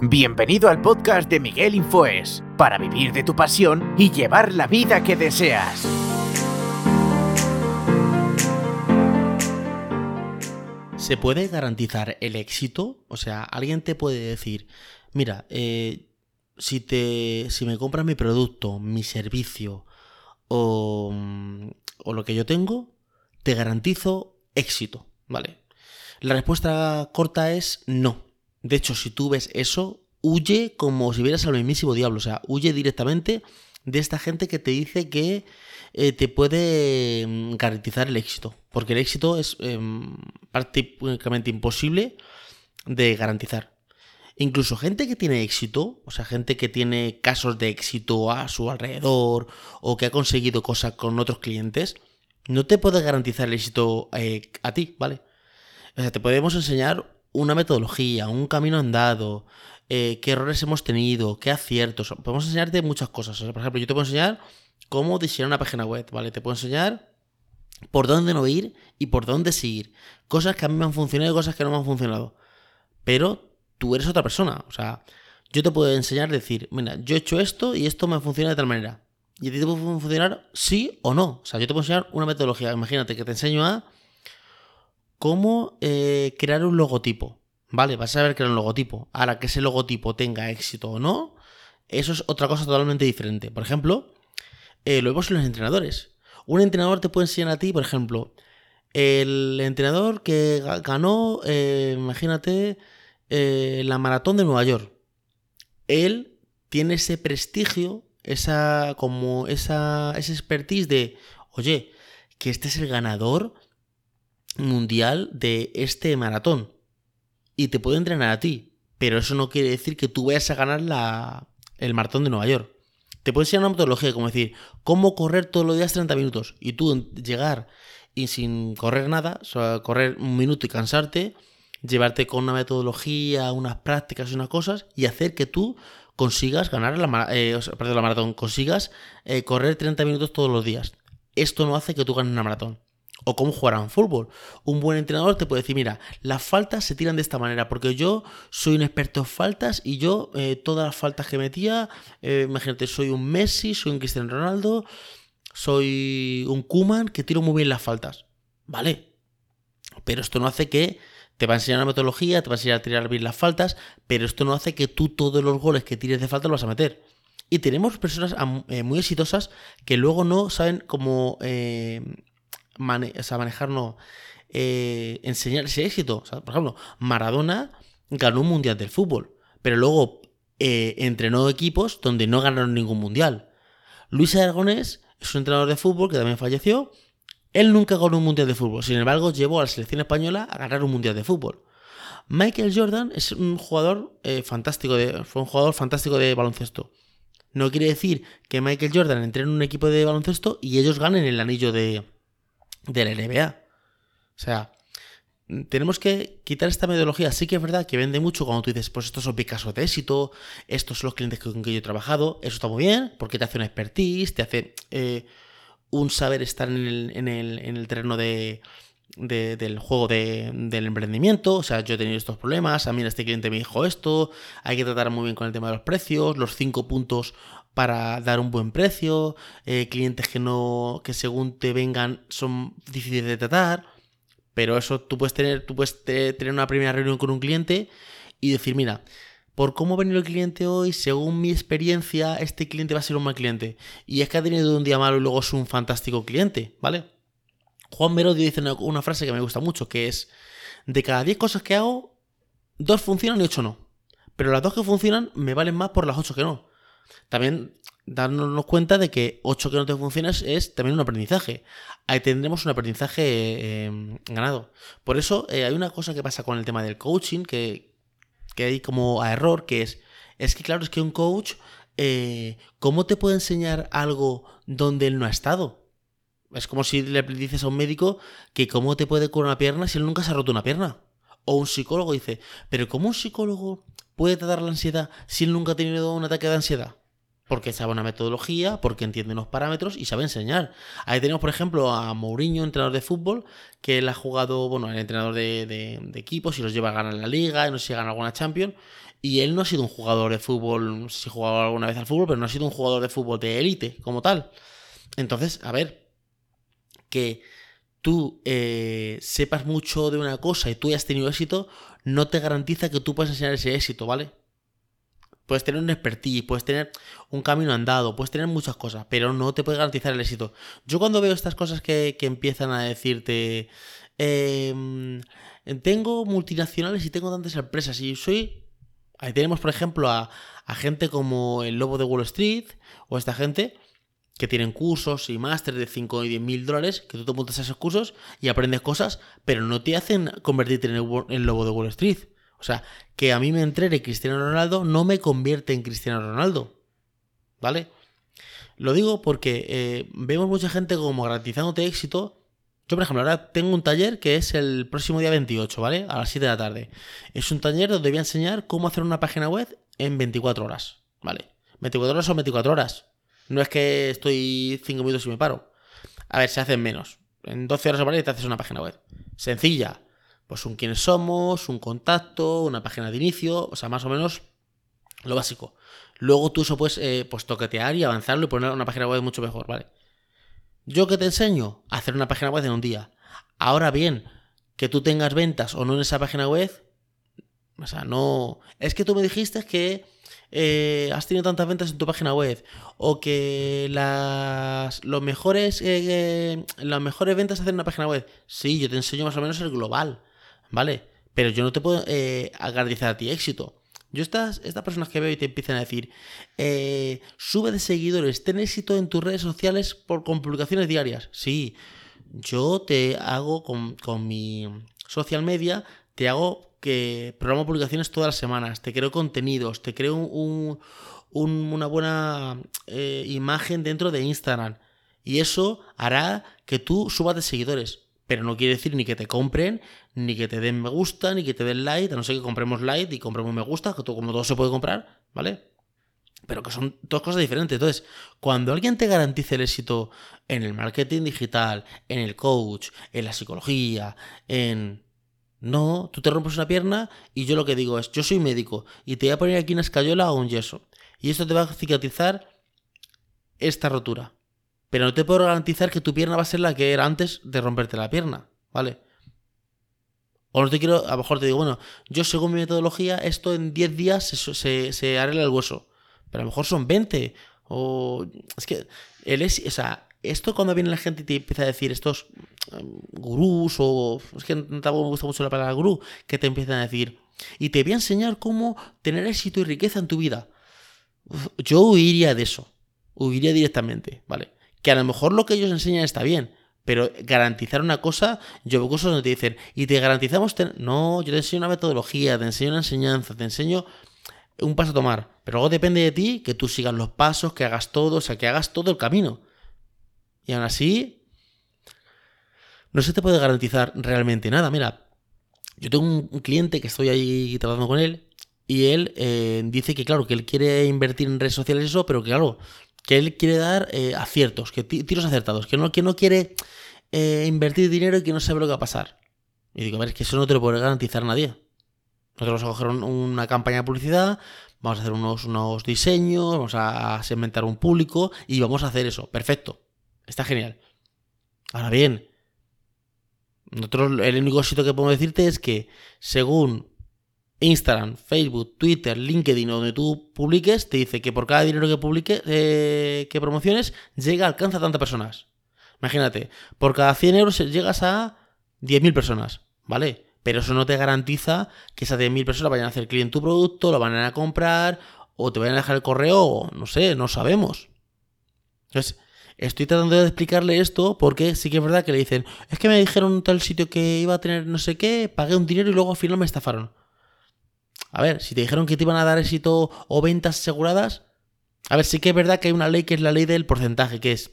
Bienvenido al podcast de Miguel Infoes, para vivir de tu pasión y llevar la vida que deseas. ¿Se puede garantizar el éxito? O sea, alguien te puede decir, mira, eh, si, te, si me compras mi producto, mi servicio o, o lo que yo tengo, te garantizo éxito, ¿vale? La respuesta corta es no. De hecho, si tú ves eso, huye como si vieras al mismísimo diablo. O sea, huye directamente de esta gente que te dice que eh, te puede mm, garantizar el éxito. Porque el éxito es em, prácticamente imposible de garantizar. Incluso gente que tiene éxito, o sea, gente que tiene casos de éxito a su alrededor o que ha conseguido cosas con otros clientes, no te puede garantizar el éxito eh, a ti, ¿vale? O sea, te podemos enseñar una metodología, un camino andado, eh, qué errores hemos tenido, qué aciertos. Podemos enseñarte muchas cosas. por ejemplo, yo te puedo enseñar cómo diseñar una página web, ¿vale? Te puedo enseñar por dónde no ir y por dónde seguir. Cosas que a mí me han funcionado y cosas que no me han funcionado. Pero tú eres otra persona. O sea, yo te puedo enseñar, decir, mira, yo he hecho esto y esto me funciona de tal manera. Y a ti te puede funcionar sí o no. O sea, yo te puedo enseñar una metodología. Imagínate que te enseño a cómo eh, crear un logotipo. Vale, vas a ver crear un logotipo. Ahora que ese logotipo tenga éxito o no, eso es otra cosa totalmente diferente. Por ejemplo, eh, lo vemos en los entrenadores. Un entrenador te puede enseñar a ti, por ejemplo, el entrenador que ganó, eh, imagínate, la maratón de Nueva York. Él tiene ese prestigio, esa, como esa, esa expertise de, oye, que este es el ganador mundial de este maratón. Y te puede entrenar a ti. Pero eso no quiere decir que tú vayas a ganar la, el maratón de Nueva York. Te puede enseñar una metodología, como decir, cómo correr todos los días 30 minutos. Y tú llegar y sin correr nada, o correr un minuto y cansarte, llevarte con una metodología, unas prácticas y unas cosas, y hacer que tú consigas ganar la, eh, la maratón, consigas eh, correr 30 minutos todos los días. Esto no hace que tú ganes una maratón o cómo jugar a un fútbol. Un buen entrenador te puede decir, mira, las faltas se tiran de esta manera, porque yo soy un experto en faltas y yo eh, todas las faltas que metía, eh, imagínate, soy un Messi, soy un Cristiano Ronaldo, soy un Kuman que tiro muy bien las faltas. Vale, pero esto no hace que te va a enseñar una metodología, te va a enseñar a tirar bien las faltas, pero esto no hace que tú todos los goles que tires de falta los vas a meter. Y tenemos personas eh, muy exitosas que luego no saben cómo manejar, no, eh, enseñar ese éxito. por ejemplo, Maradona ganó un mundial del fútbol, pero luego eh, entrenó equipos donde no ganaron ningún mundial. Luis Aragonés es un entrenador de fútbol que también falleció. Él nunca ganó un mundial de fútbol, sin embargo, llevó a la selección española a ganar un mundial de fútbol. Michael Jordan es un jugador eh, fantástico, de, fue un jugador fantástico de baloncesto. No quiere decir que Michael Jordan entre en un equipo de baloncesto y ellos ganen el anillo de, de la NBA. O sea, tenemos que quitar esta metodología. Sí que es verdad que vende mucho cuando tú dices, pues estos son mis casos de éxito, estos son los clientes con que yo he trabajado. Eso está muy bien, porque te hace una expertise, te hace eh, un saber estar en el, en el, en el terreno de, del juego del emprendimiento. O sea, yo he tenido estos problemas, a mí este cliente me dijo esto, hay que tratar muy bien con el tema de los precios, los cinco puntos para dar un buen precio, eh, clientes que no, que según te vengan son difíciles de tratar, pero eso tú puedes tener, tú puedes tener una primera reunión con un cliente y decir, mira, por cómo ha venido el cliente hoy, según mi experiencia, este cliente va a ser un mal cliente. Y es que ha tenido un día malo y luego es un fantástico cliente, ¿vale? Juan Merodio dice una, frase que me gusta mucho, que es, de cada 10 cosas que hago, dos funcionan y ocho no. Pero las dos que funcionan me valen más por las ocho que no. También darnos cuenta de que 8 que no te funcionan es, también un aprendizaje. Ahí tendremos un aprendizaje em, ganado. Por eso eh, hay una cosa que pasa con el tema del coaching que, que hay como a error, que es, es que claro, es que un coach, eh, ¿cómo te puede enseñar algo donde él no ha estado? Es como si le dices a un médico que cómo te puede curar una pierna si él nunca se ha roto una pierna. O un psicólogo dice, pero ¿cómo un psicólogo puede tratar la ansiedad si él nunca ha tenido un ataque de ansiedad? porque sabe una metodología, porque entiende unos parámetros y sabe enseñar. Ahí tenemos, por ejemplo, a Mourinho, entrenador de fútbol, que él ha jugado, bueno, el entrenador de, equipos y los lleva a ganar la liga, y no sé si ganan alguna Champions. Y él no ha sido un jugador de fútbol, si ha jugado alguna vez al fútbol, pero no ha sido un jugador de fútbol de élite como tal. Entonces, a ver, que tú eh, sepas mucho de una cosa y tú hayas tenido éxito, no te garantiza que tú puedas enseñar ese éxito, ¿vale? Puedes tener un expertise, puedes tener un camino andado, puedes tener muchas cosas, pero no te puede garantizar el éxito. Yo cuando veo estas cosas que, empiezan a decirte, em, tengo multinacionales y tengo tantas empresas y soy... Ahí tenemos, por ejemplo, a, gente como el Lobo de Wall Street o esta gente que tienen cursos y máster de 5 y 10 mil dólares, que tú te montas a esos cursos y aprendes cosas, pero no te hacen convertirte en el Lobo de Wall Street. O sea, que a mí me entrene Cristiano Ronaldo no me convierte en Cristiano Ronaldo. ¿Vale? Lo digo porque eh, vemos mucha gente como garantizándote éxito. Yo, por ejemplo, ahora tengo un taller que es el próximo día 28, ¿vale? A las 7 de la tarde. Es un taller donde voy a enseñar cómo hacer una página web en 24 horas, ¿vale? 24 horas son 24 horas. No es que estoy 5 minutos y me paro. A ver, se hacen menos. En 12 horas ¿vale? te haces una página web. Sencilla, pues un quiénes somos, un contacto, una página de inicio, o sea, más o menos lo básico. Luego tú eso puedes eh, pues toquetear y avanzarlo y poner una página web mucho mejor, ¿vale? Yo que te enseño a hacer una página web en un día. Ahora bien, que tú tengas ventas o no en esa página web, o sea, no... Es que tú me dijiste que eh, has tenido tantas ventas en tu página web o que las los mejores eh, las mejores ventas hacen en una página web. Sí, yo te enseño más o menos el global. ¿vale? Pero yo no te puedo eh, garantizar a ti éxito. Yo estas, estas personas que veo y te empiezan a decir, eh, sube de seguidores, ten éxito en tus redes sociales por, con publicaciones diarias. Sí, yo te hago con, mi social media, te hago que programo publicaciones todas las semanas, te creo contenidos, te creo una buena eh, imagen dentro de Instagram. Y eso hará que tú subas de seguidores. Pero no quiere decir ni que te compren, ni que te den me gusta, ni que te den like, a no ser que compremos like y compremos me gusta, que todo, como todo se puede comprar, ¿vale? Pero que son dos cosas diferentes. Entonces, cuando alguien te garantice el éxito en el marketing digital, en el coach, en la psicología, en... No, tú te rompes una pierna y yo lo que digo es, yo soy médico y te voy a poner aquí una escayola o un yeso. Y esto te va a cicatrizar esta rotura. Pero no te puedo garantizar que tu pierna va a ser la que era antes de romperte la pierna, ¿vale? O no te quiero, a lo mejor te digo, bueno, yo según mi metodología, esto en 10 días se, se, arregla el hueso. Pero a lo mejor son 20. O. Es que. El es, o sea, esto cuando viene la gente y te empieza a decir estos um, gurús o. Es que tampoco me gusta mucho la palabra gurú. Que te empiezan a decir. Y te voy a enseñar cómo tener éxito y riqueza en tu vida. Yo huiría de eso. Huiría directamente, ¿vale? Que a lo mejor lo que ellos enseñan está bien. Pero garantizar una cosa, yo veo cosas donde te dicen, y te garantizamos, no, yo te enseño una metodología, te enseño una enseñanza, te enseño un paso a tomar. Pero luego depende de ti que tú sigas los pasos, que hagas todo, o sea, que hagas todo el camino. Y aún así, no se te puede garantizar realmente nada. Mira, yo tengo un cliente que estoy ahí trabajando con él y él eh, dice que, claro, que él quiere invertir en redes sociales y eso, pero que, claro, que él quiere dar eh, aciertos, que tiros acertados, que no, que no quiere eh, invertir dinero y que no sabe lo que va a pasar. Y digo, a ver, es que eso no te lo puede garantizar nadie. Nosotros vamos a coger una campaña de publicidad, vamos a hacer unos, unos diseños, vamos a segmentar un público y vamos a hacer eso. Perfecto. Está genial. Ahora bien, nosotros el único sitio que podemos decirte es que según Instagram, Facebook, Twitter, LinkedIn, donde tú publiques, te dice que por cada dinero que publiques, eh, que promociones, llega, alcanza a tantas personas. Imagínate, por cada 100 euros llegas a 10.000 personas, ¿vale? Pero eso no te garantiza que esas 10.000 personas vayan a hacer clic en tu producto, lo van a comprar, o te vayan a dejar el correo, o no sé, no sabemos. Entonces, estoy tratando de explicarle esto porque sí que es verdad que le dicen, es que me dijeron tal sitio que iba a tener no sé qué, pagué un dinero y luego al final me estafaron. A ver, si te dijeron que te iban a dar éxito o ventas aseguradas, a ver, sí que es verdad que hay una ley que es la ley del porcentaje, que es,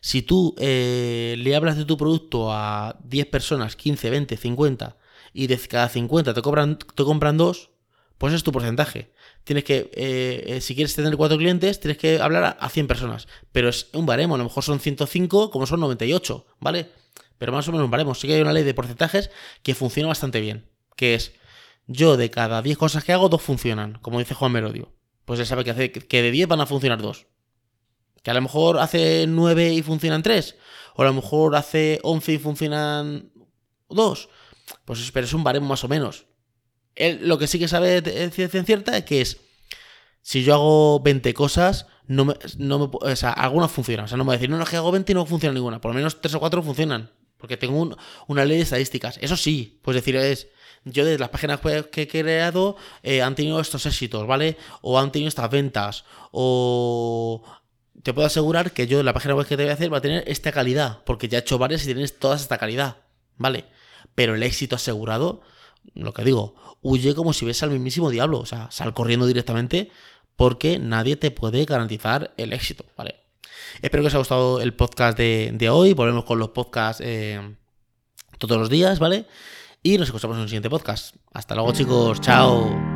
si tú eh, le hablas de tu producto a 10 personas, 15, 20, 50, y de cada 50 te, cobran, te compran dos, pues es tu porcentaje. Tienes que, eh, eh, si quieres tener cuatro clientes, tienes que hablar a, 100 personas. Pero es un baremo, a lo mejor son 105 como son 98, ¿vale? Pero más o menos un baremo. Sí que hay una ley de porcentajes que funciona bastante bien. Que es, yo de cada 10 cosas que hago, dos funcionan, como dice Juan Merodio. Pues él sabe que, hace, que de 10 van a funcionar dos. Que a lo mejor hace 9 y funcionan 3. O a lo mejor hace 11 y funcionan 2. Pues pero es un baremo más o menos. Él lo que sí que sabe de ciencia cierta es que es, si yo hago 20 cosas, no me, no me, o sea, algunas funcionan. O sea, no me va a decir, no, no, que hago 20 y no funciona ninguna. Por lo menos 3 o 4 funcionan. Porque tengo una ley de estadísticas. Eso sí, pues decir, es, yo de las páginas que he creado eh, han tenido estos éxitos, ¿vale? O han tenido estas ventas. O te puedo asegurar que yo la página web que te voy a hacer va a tener esta calidad. Porque ya he hecho varias y tienes todas esta calidad, ¿vale? Pero el éxito asegurado, lo que digo, huye como si ves al mismísimo diablo. O sea, sal corriendo directamente porque nadie te puede garantizar el éxito, ¿vale? Espero que os haya gustado el podcast de, hoy. Volvemos con los podcasts eh, todos los días, ¿vale? Y nos escuchamos en un siguiente podcast. Hasta luego, chicos. Chao.